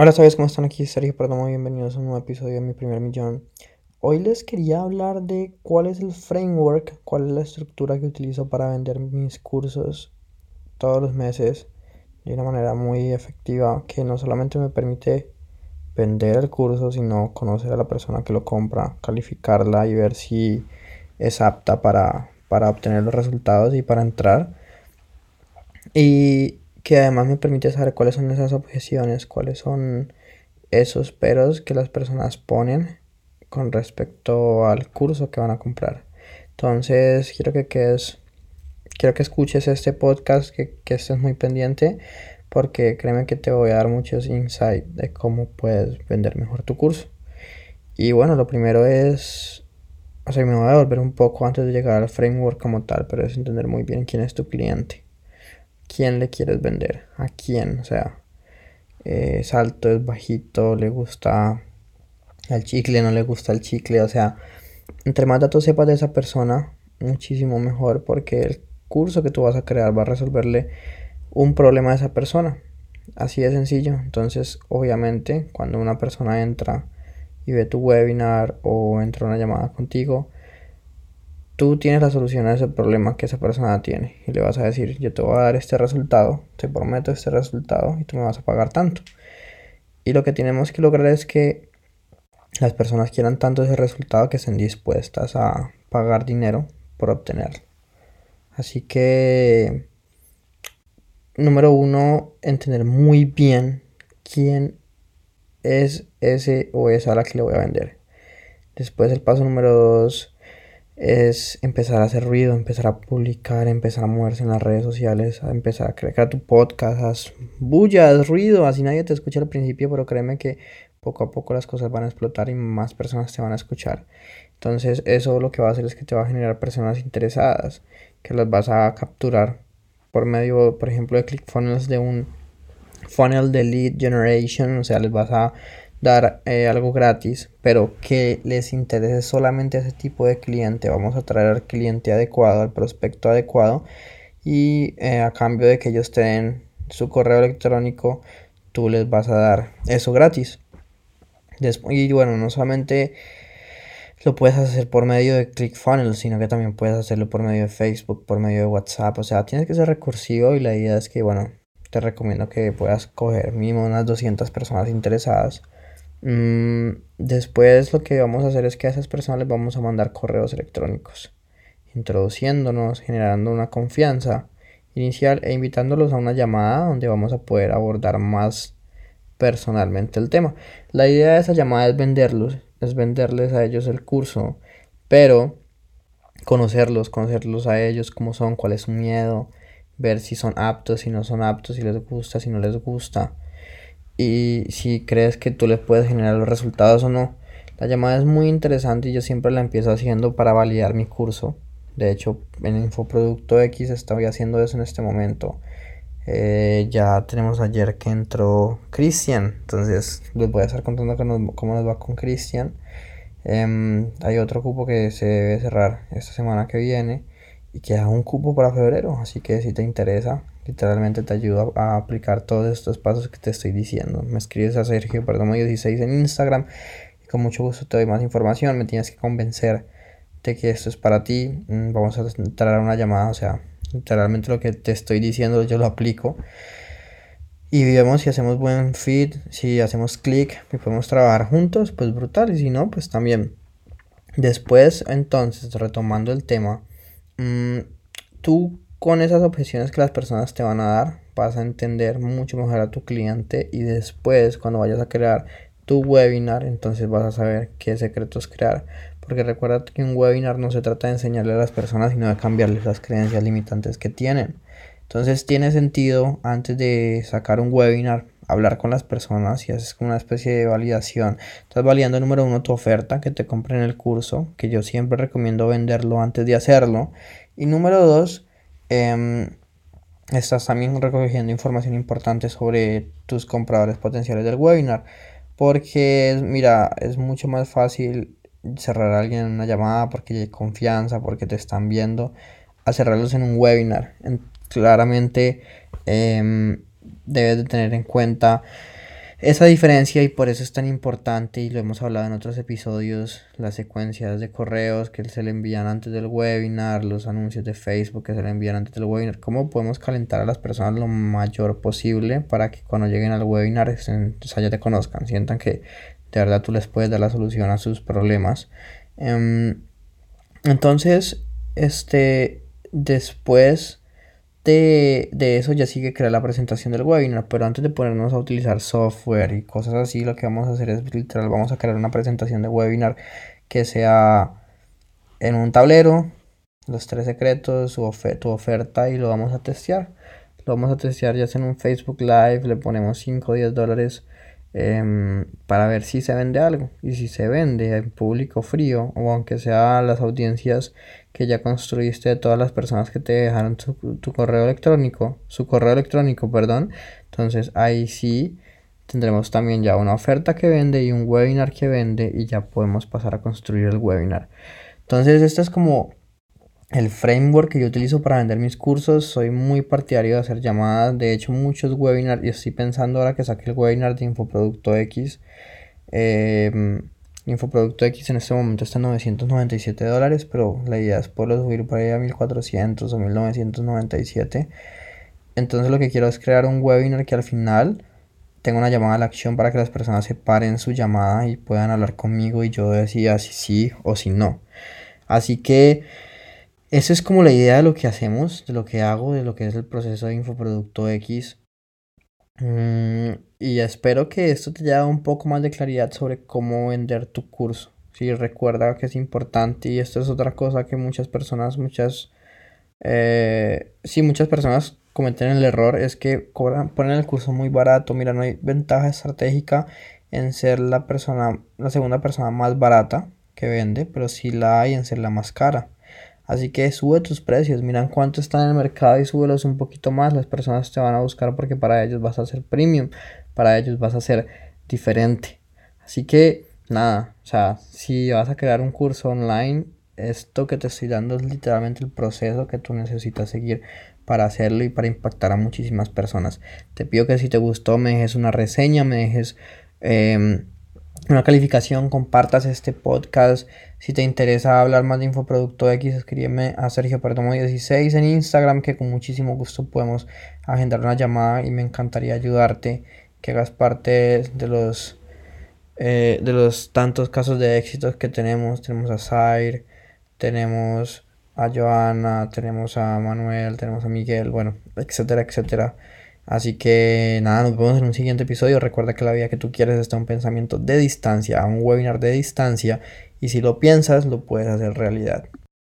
Hola, ¿sabes cómo están aquí? Sergio Perdomo, bienvenidos a un nuevo episodio de Mi Primer Millón. Hoy les quería hablar de cuál es el framework, cuál es la estructura que utilizo para vender mis cursos todos los meses de una manera muy efectiva que no solamente me permite vender el curso, sino conocer a la persona que lo compra, calificarla y ver si es apta para, para obtener los resultados y para entrar. Y que además me permite saber cuáles son esas objeciones, cuáles son esos peros que las personas ponen con respecto al curso que van a comprar. Entonces, quiero que quedes, quiero que escuches este podcast, que, que estés muy pendiente, porque créeme que te voy a dar muchos insights de cómo puedes vender mejor tu curso. Y bueno, lo primero es, o sea, me voy a volver un poco antes de llegar al framework como tal, pero es entender muy bien quién es tu cliente quién le quieres vender, a quién, o sea, eh, es alto, es bajito, le gusta el chicle, no le gusta el chicle, o sea, entre más datos sepas de esa persona, muchísimo mejor porque el curso que tú vas a crear va a resolverle un problema a esa persona. Así de sencillo. Entonces, obviamente, cuando una persona entra y ve tu webinar o entra una llamada contigo, tú tienes la solución a ese problema que esa persona tiene y le vas a decir, yo te voy a dar este resultado, te prometo este resultado y tú me vas a pagar tanto. Y lo que tenemos que lograr es que las personas quieran tanto ese resultado que estén dispuestas a pagar dinero por obtenerlo. Así que, número uno, entender muy bien quién es ese o esa a la que le voy a vender. Después el paso número dos, es empezar a hacer ruido, empezar a publicar, empezar a moverse en las redes sociales, a empezar a crear tu podcast, haz bulla, ruido, así nadie te escucha al principio, pero créeme que poco a poco las cosas van a explotar y más personas te van a escuchar. Entonces eso lo que va a hacer es que te va a generar personas interesadas, que las vas a capturar por medio, por ejemplo, de ClickFunnels de un funnel de lead generation, o sea, les vas a dar eh, algo gratis, pero que les interese solamente ese tipo de cliente. Vamos a traer al cliente adecuado, al prospecto adecuado y eh, a cambio de que ellos te den su correo electrónico, tú les vas a dar eso gratis. Después, y bueno, no solamente lo puedes hacer por medio de ClickFunnels, sino que también puedes hacerlo por medio de Facebook, por medio de WhatsApp. O sea, tienes que ser recursivo y la idea es que, bueno, te recomiendo que puedas coger mínimo unas 200 personas interesadas después lo que vamos a hacer es que a esas personas les vamos a mandar correos electrónicos, introduciéndonos, generando una confianza inicial e invitándolos a una llamada donde vamos a poder abordar más personalmente el tema. La idea de esa llamada es venderlos, es venderles a ellos el curso, pero conocerlos, conocerlos a ellos, cómo son, cuál es su miedo, ver si son aptos, si no son aptos, si les gusta, si no les gusta y si crees que tú les puedes generar los resultados o no. La llamada es muy interesante y yo siempre la empiezo haciendo para validar mi curso. De hecho, en Infoproducto X estoy haciendo eso en este momento. Eh, ya tenemos ayer que entró Cristian, entonces les voy a estar contando cómo nos va con Cristian. Em, hay otro cupo que se debe cerrar esta semana que viene y queda un cupo para febrero, así que si te interesa, literalmente te ayudo a, aplicar todos estos pasos que te estoy diciendo. Me escribes a Sergio Perdomo 16 en Instagram y con mucho gusto te doy más información. Me tienes que convencer de que esto es para ti. Mm, vamos a entrar a una llamada, o sea, literalmente lo que te estoy diciendo yo lo aplico. Y vemos si hacemos buen fit, si hacemos clic y podemos trabajar juntos, pues brutal. Y si no, pues también. Después, entonces, retomando el tema, mmm, tú con esas objeciones que las personas te van a dar, vas a entender mucho mejor a tu cliente y después cuando vayas a crear tu webinar, entonces vas a saber qué secretos crear. Porque recuerda que un webinar no se trata de enseñarle a las personas, sino de cambiarles las creencias limitantes que tienen. Entonces tiene sentido antes de sacar un webinar hablar con las personas y haces como una especie de validación. Estás validando número uno tu oferta, que te compren el curso, que yo siempre recomiendo venderlo antes de hacerlo. Y número dos, Em, estás también recogiendo información importante sobre tus compradores potenciales del webinar. Porque, mira, es mucho más fácil cerrar a alguien en una llamada porque hay confianza, porque te están viendo, a cerrarlos en un webinar. claramente em, debes de tener en cuenta esa diferencia y por eso es tan importante y lo hemos hablado en otros episodios, las secuencias de correos que se le envían antes del webinar, los anuncios de Facebook que se le envían antes del webinar, cómo podemos calentar a las personas lo mayor posible para que cuando lleguen al webinar ya te conozcan, sientan que de verdad tú les puedes dar la solución a sus problemas. Em, entonces, este, después de, eso ya sigue crear la presentación del webinar, pero antes de ponernos a utilizar software y cosas así, lo que vamos a hacer es literal, vamos a crear una presentación de webinar que sea en un tablero, los tres secretos, tu oferta y lo vamos a testear. Lo vamos a testear ya sea en un Facebook Live, le ponemos 5 o 10 dólares Em, para ver si se vende algo y si se vende en público frío o aunque sea las audiencias que ya construiste de todas las personas que te dejaron tu, tu correo electrónico, su correo electrónico, perdón, entonces ahí sí tendremos también ya una oferta que vende y un webinar que vende y ya podemos pasar a construir el webinar. Entonces, esto es como el framework que yo utilizo para vender mis cursos. Soy muy partidario de hacer llamadas. De hecho, muchos webinars. Y estoy pensando ahora que saqué el webinar de Infoproducto X. Eh, Infoproducto X en este momento está en 997 dólares. Pero la idea es poderlo subir por ahí a 1400 o 1997. Entonces, lo que quiero es crear un webinar que al final tenga una llamada a la acción para que las personas se paren su llamada y puedan hablar conmigo y yo decía si sí o si no. Así que. Eso es como la idea de lo que hacemos, de lo que hago, de lo que es el proceso de Infoproducto X. Mm, y espero que esto te haya dado un poco más de claridad sobre cómo vender tu curso. Si recuerda que es importante y esto es otra cosa que muchas personas, muchas, eh, sí, muchas personas cometen el error es que cobran, ponen el curso muy barato. Mira, no hay ventaja estratégica en ser la persona, la segunda persona más barata que vende, pero sí la hay en ser la más cara. Así que sube tus precios, miran cuánto está en el mercado y súbelos un poquito más. Las personas te van a buscar porque para ellos vas a ser premium, para ellos vas a ser diferente. Así que nada, o sea, si vas a crear un curso online, esto que te estoy dando es literalmente el proceso que tú necesitas seguir para hacerlo y para impactar a muchísimas personas. Te pido que si te gustó me dejes una reseña, me dejes... Em, una calificación, compartas este podcast. Si te interesa hablar más de Infoproducto X, escríbeme a Sergio Perdomo 16 en Instagram, que con muchísimo gusto podemos agendar una llamada y me encantaría ayudarte, que hagas parte de los, eh, de los tantos casos de éxitos que tenemos. Tenemos a Zaire, tenemos a Joana, tenemos a Manuel, tenemos a Miguel, bueno, etcétera, etcétera. Así que nada, nos vemos en un siguiente episodio. Recuerda que la vida que tú quieres está un pensamiento de distancia, un webinar de distancia. Y si lo piensas, lo puedes hacer realidad.